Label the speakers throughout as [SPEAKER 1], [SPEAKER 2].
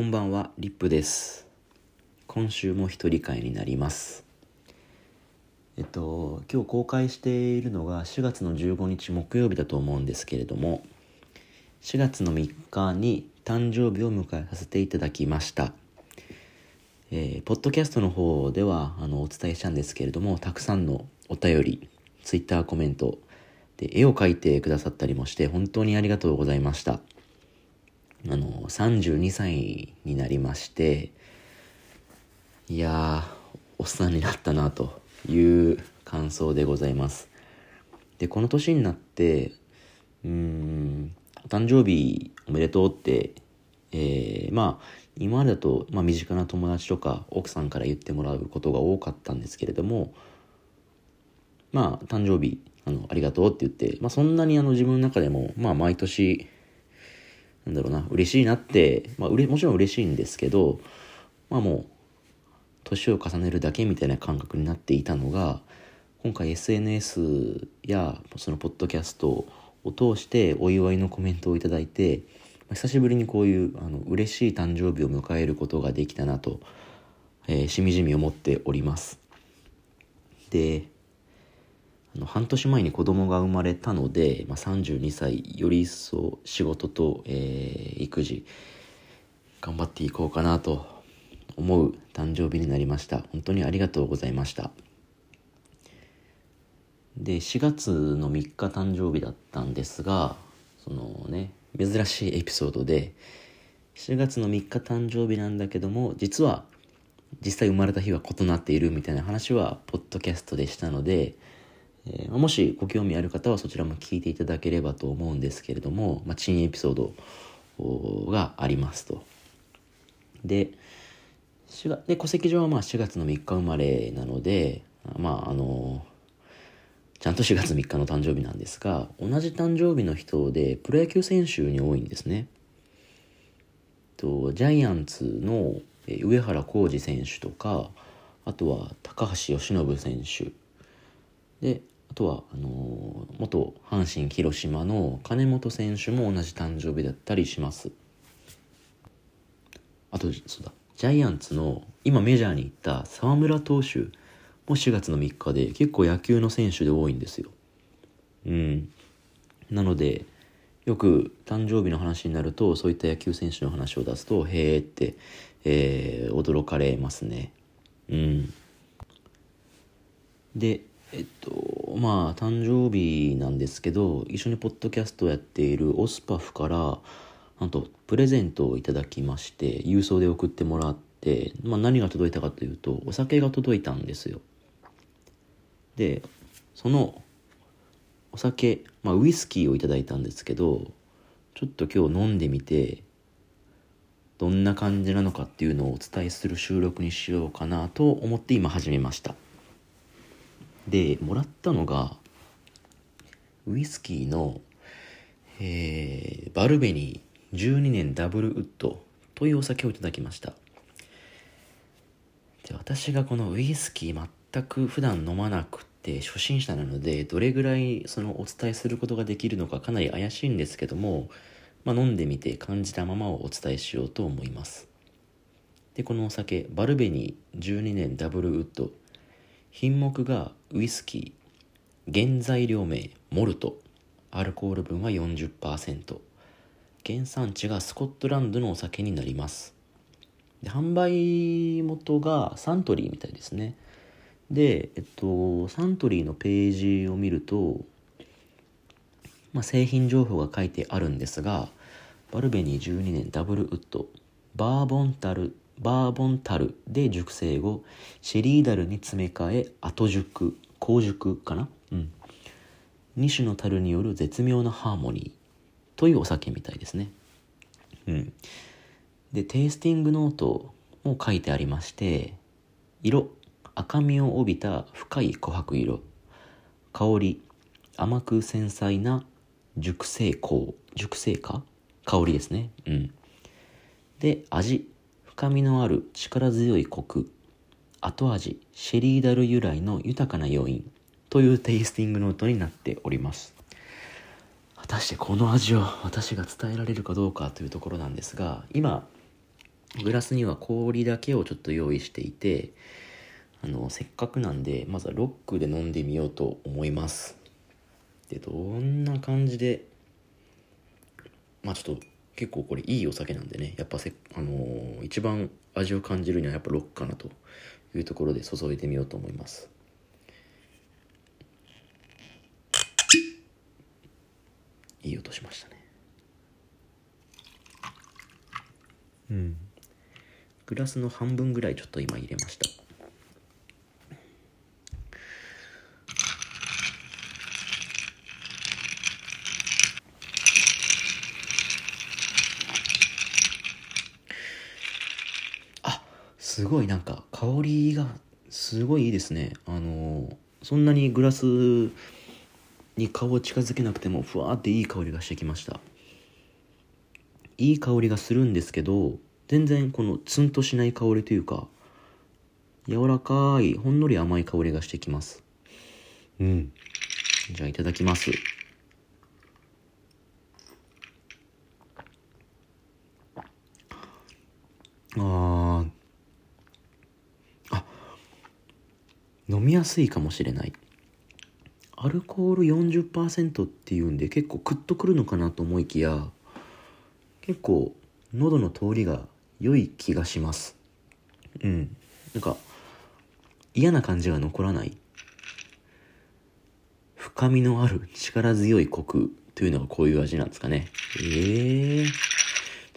[SPEAKER 1] こんばんは、リップです。今週も一人会になります。えっと、今日公開しているのが4月の15日木曜日だと思うんですけれども、4月の3日に誕生日を迎えさせていただきました。えーポッドキャストの方ではあのお伝えしたんですけれども、たくさんのお便り、ツイッターコメント、で絵を描いてくださったりもして本当にありがとうございました。あの32歳になりましていやおっさんになったなという感想でございます。でこの年になってうんお誕生日おめでとうって、えーまあ今までだと、まあ、身近な友達とか奥さんから言ってもらうことが多かったんですけれどもまあ誕生日あのありがとうって言って、まあ、そんなにあの自分の中でも、まあ、毎年んだろうな、嬉しいなって、まあ、うれもちろん嬉しいんですけど、まあもう、年を重ねるだけみたいな感覚になっていたのが、今回 SNS やそのポッドキャストを通してお祝いのコメントをいいて、久しぶりにこういうあの嬉しい誕生日を迎えることができたなと、えーしみじみ思っております。で、あの半年前に子供が生まれたので、まあ、32歳より一層仕事と、えー育児頑張っていこうかなと思う誕生日になりました。本当にありがとうございました。で4月の3日誕生日だったんですがそのね珍しいエピソードで4月の3日誕生日なんだけども実は実際生まれた日は異なっているみたいな話はポッドキャストでしたので、えーもしご興味ある方はそちらも聞いていただければと思うんですけれども、まあ、珍エピソードがありますと。でで戸籍上はまあ4月の3日生まれなのでまああのちゃんと4月3日の誕生日なんですが同じ誕生日の人でプロ野球選手に多いんですね。とジャイアンツの上原浩二選手とかあとは高橋由伸選手であとはあの元阪神広島の金本選手も同じ誕生日だったりします。あとそうだジャイアンツの今メジャーに行った沢村投手も4月の3日で結構野球の選手で多いんですよ。うん。なのでよく誕生日の話になるとそういった野球選手の話を出すとへーって、えー驚かれますね。うん。でえっとまあ誕生日なんですけど一緒にポッドキャストをやっているオスパフからなんとプレゼントをいただきまして郵送で送ってもらって、まあ、何が届いたかというとお酒が届いたんですよ。でそのお酒、まあ、ウイスキーをいただいたんですけどちょっと今日飲んでみてどんな感じなのかっていうのをお伝えする収録にしようかなと思って今始めました。でもらったのがウイスキーの、えーバルベニー12年ダブルウッドというお酒をいただきました。で私がこのウイスキー全く普段飲まなくて初心者なのでどれぐらいそのお伝えすることができるのかかなり怪しいんですけども、まあ、飲んでみて感じたままをお伝えしようと思います。でこのお酒バルベニー12年ダブルウッド品目がウイスキー原材料名モルトアルコール分は40%原産地がスコットランドのお酒になります。で販売元がサントリーみたいですね。でえっとサントリーのページを見ると、まあ、製品情報が書いてあるんですがバルベニー12年ダブルウッドバーボンタルバーボンタルで熟成後シェリーダルに詰め替え後熟後熟かな？うん。2種の樽による絶妙なハーモニーというお酒みたいですね。うん。でテイスティングノートも書いてありまして色赤みを帯びた深い琥珀色。香り甘く繊細な熟成香。熟成香香りですね。うん。で味。深みのある力強いコク後味シェリーダル由来の豊かな余韻というテイスティングノートになっております。果たしてこの味を私が伝えられるかどうかというところなんですが今グラスには氷だけをちょっと用意していてあのせっかくなんでまずはロックで飲んでみようと思います。でどんな感じでまあちょっと結構これいいお酒なんでねやっぱせ、あのー、一番味を感じるにはやっぱロックかなというところで注いでみようと思います。いい音しましたね。うん。グラスの半分ぐらいちょっと今入れましたあすごいなんか香りがすごいいいですね。あのそんなにグラスに顔を近づけなくてもふわーっていい香りがしてきました。いい香りがするんですけど全然このツンとしない香りというか柔らかいほんのり甘い香りがしてきます。うん。じゃあいただきますああ飲みやすいかもしれない。アルコール40%っていうんで結構クッとくるのかなと思いきや結構喉の通りが良い気がします。うん。なんか嫌な感じが残らない。深みのある力強いコクというのがこういう味なんですかね。ええー、ちょ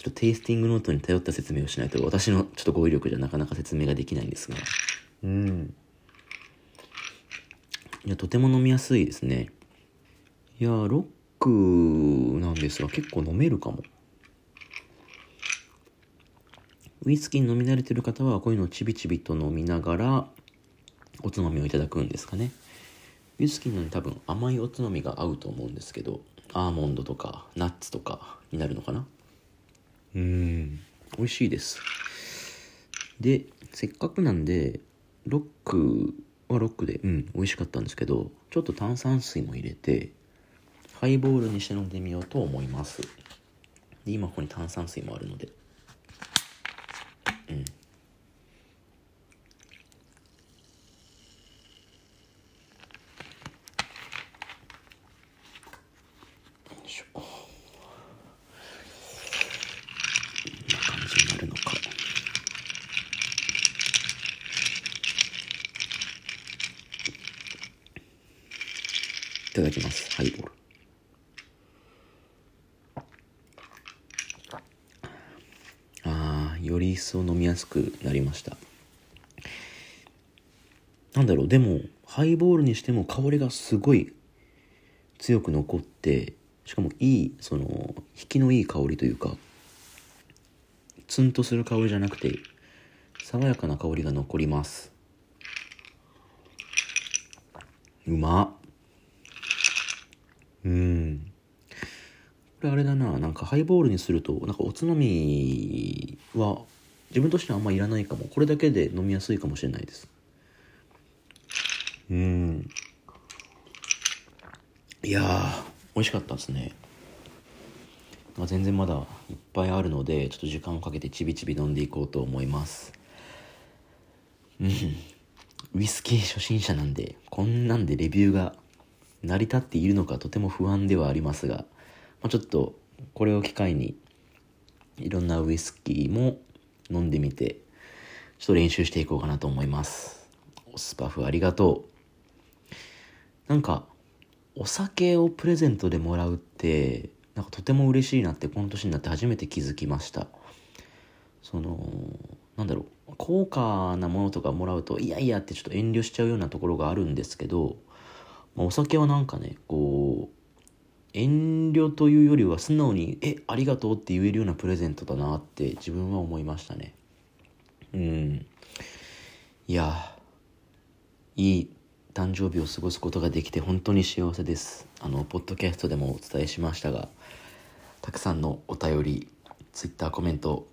[SPEAKER 1] っとテイスティングノートに頼った説明をしないと私のちょっと語彙力じゃなかなか説明ができないんですが。うん。いやとても飲みやすいですね。いやロックなんですが結構飲めるかも。ウイスキー飲み慣れてる方はこういうのをちびちびと飲みながらおつまみをいただくんですかね。ウイスキーのに多分甘いおつまみが合うと思うんですけどアーモンドとかナッツとかになるのかな。うん。美味しいです。でせっかくなんでロックはロックでうん美味しかったんですけどちょっと炭酸水も入れてハイボールにして飲んでみようと思います。で今ここに炭酸水もあるのでうんいただきます。ハイボールああより一層飲みやすくなりました。なんだろう。でもハイボールにしても香りがすごい強く残ってしかもいいその引きのいい香りというかツンとする香りじゃなくて爽やかな香りが残ります。うまっ。うん。これあれだな。なんかハイボールにするとなんかおつまみは自分としてはあんまいらないかも。これだけで飲みやすいかもしれないです。うん。いやー美味しかったですね、まあ、全然まだいっぱいあるのでちょっと時間をかけてちびちび飲んでいこうと思います。うん。ウイスキー初心者なんでこんなんでレビューが成り立っているのかとても不安ではありますが、まあ、ちょっとこれを機会にいろんなウイスキーも飲んでみてちょっと練習していこうかなと思います。オスパフありがとう。なんかお酒をプレゼントでもらうってなんかとても嬉しいなってこの年になって初めて気づきました。そのなんだろう高価なものとかもらうといやいやってちょっと遠慮しちゃうようなところがあるんですけどまあ、お酒はなんかねこう遠慮というよりは素直に「えありがとう」って言えるようなプレゼントだなって自分は思いましたね。うん。いやいい誕生日を過ごすことができて本当に幸せです。あのポッドキャストでもお伝えしましたがたくさんのお便りツイッターコメント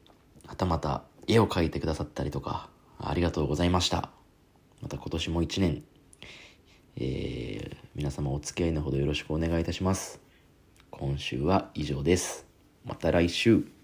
[SPEAKER 1] はたまた絵を描いてくださったりとかありがとうございました。また今年も一年えー、皆様お付き合いのほどよろしくお願いいたします。今週は以上です。また来週。